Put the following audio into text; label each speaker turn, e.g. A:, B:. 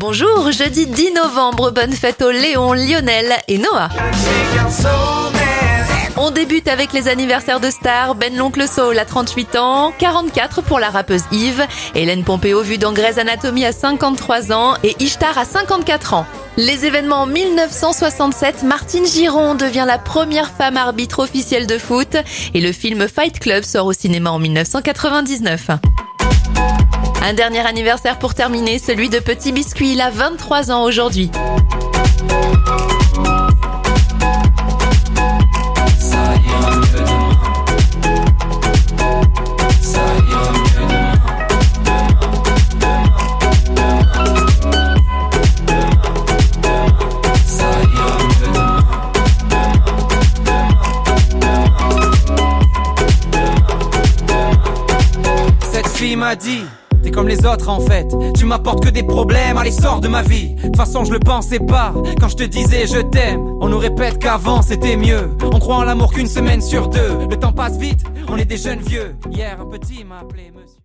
A: Bonjour, jeudi 10 novembre, bonne fête aux Léon, Lionel et Noah. On débute avec les anniversaires de stars. Ben l'oncle Saul à 38 ans, 44 pour la rappeuse Yves, Hélène Pompeo vue dans Grey's Anatomy à 53 ans et Ishtar à 54 ans. Les événements en 1967, Martine Giron devient la première femme arbitre officielle de foot et le film Fight Club sort au cinéma en 1999. Un dernier anniversaire pour terminer, celui de Petit Biscuit, il a 23 ans aujourd'hui.
B: M'a dit T'es comme les autres en fait, tu m'apportes que des problèmes, allez sors de ma vie. De toute façon je le pensais pas, quand je te disais je t'aime. On nous répète qu'avant c'était mieux, on croit en l'amour qu'une semaine sur deux. Le temps passe vite, on est des jeunes vieux. Hier un petit m'a appelé monsieur.